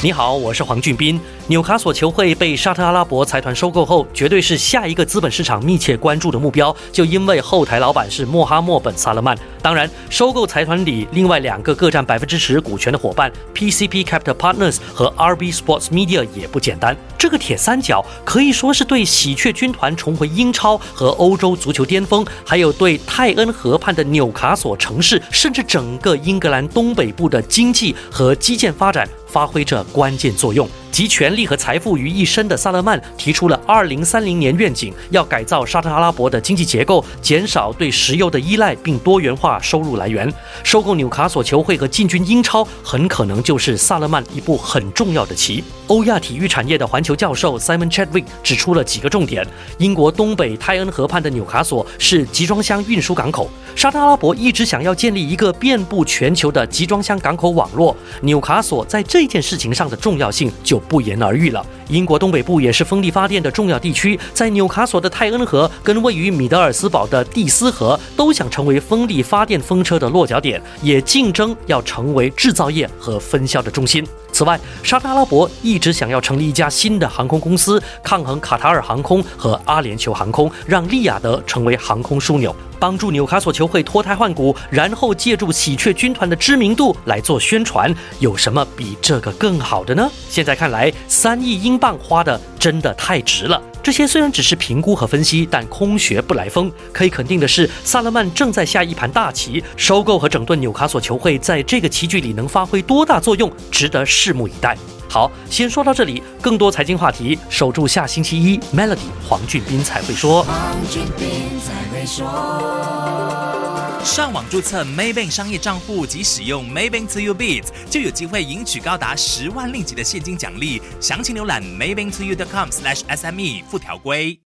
你好，我是黄俊斌。纽卡索球会被沙特阿拉伯财团收购后，绝对是下一个资本市场密切关注的目标。就因为后台老板是穆哈默本·萨勒曼。当然，收购财团里另外两个各占百分之十股权的伙伴 PCP Capital Partners 和 RB Sports Media 也不简单。这个铁三角可以说是对喜鹊军团重回英超和欧洲足球巅峰，还有对泰恩河畔的纽卡索城市，甚至整个英格兰东北部的经济和基建发展。发挥着关键作用。集权力和财富于一身的萨勒曼提出了2030年愿景，要改造沙特阿拉伯的经济结构，减少对石油的依赖，并多元化收入来源。收购纽卡索球会和进军英超，很可能就是萨勒曼一步很重要的棋。欧亚体育产业的环球教授 Simon Chadwick 指出了几个重点：英国东北泰恩河畔的纽卡索是集装箱运输港口，沙特阿拉伯一直想要建立一个遍布全球的集装箱港口网络，纽卡索在这件事情上的重要性就。不言而喻了。英国东北部也是风力发电的重要地区，在纽卡索的泰恩河跟位于米德尔斯堡的蒂斯河都想成为风力发电风车的落脚点，也竞争要成为制造业和分销的中心。此外，沙特阿拉伯一直想要成立一家新的航空公司，抗衡卡塔尔航空和阿联酋航空，让利雅得成为航空枢纽，帮助纽卡索球会脱胎换骨，然后借助喜鹊军团的知名度来做宣传。有什么比这个更好的呢？现在看来，三亿英镑花的真的太值了。这些虽然只是评估和分析，但空穴不来风。可以肯定的是，萨勒曼正在下一盘大棋，收购和整顿纽卡索球会，在这个棋局里能发挥多大作用，值得拭目以待。好，先说到这里，更多财经话题，守住下星期一，Melody 黄俊斌才会说。上网注册 Maybank 商业账户及使用 Maybank To You Bits，就有机会赢取高达十万令吉的现金奖励。详情浏览 Maybank To You.com/SME 附条规。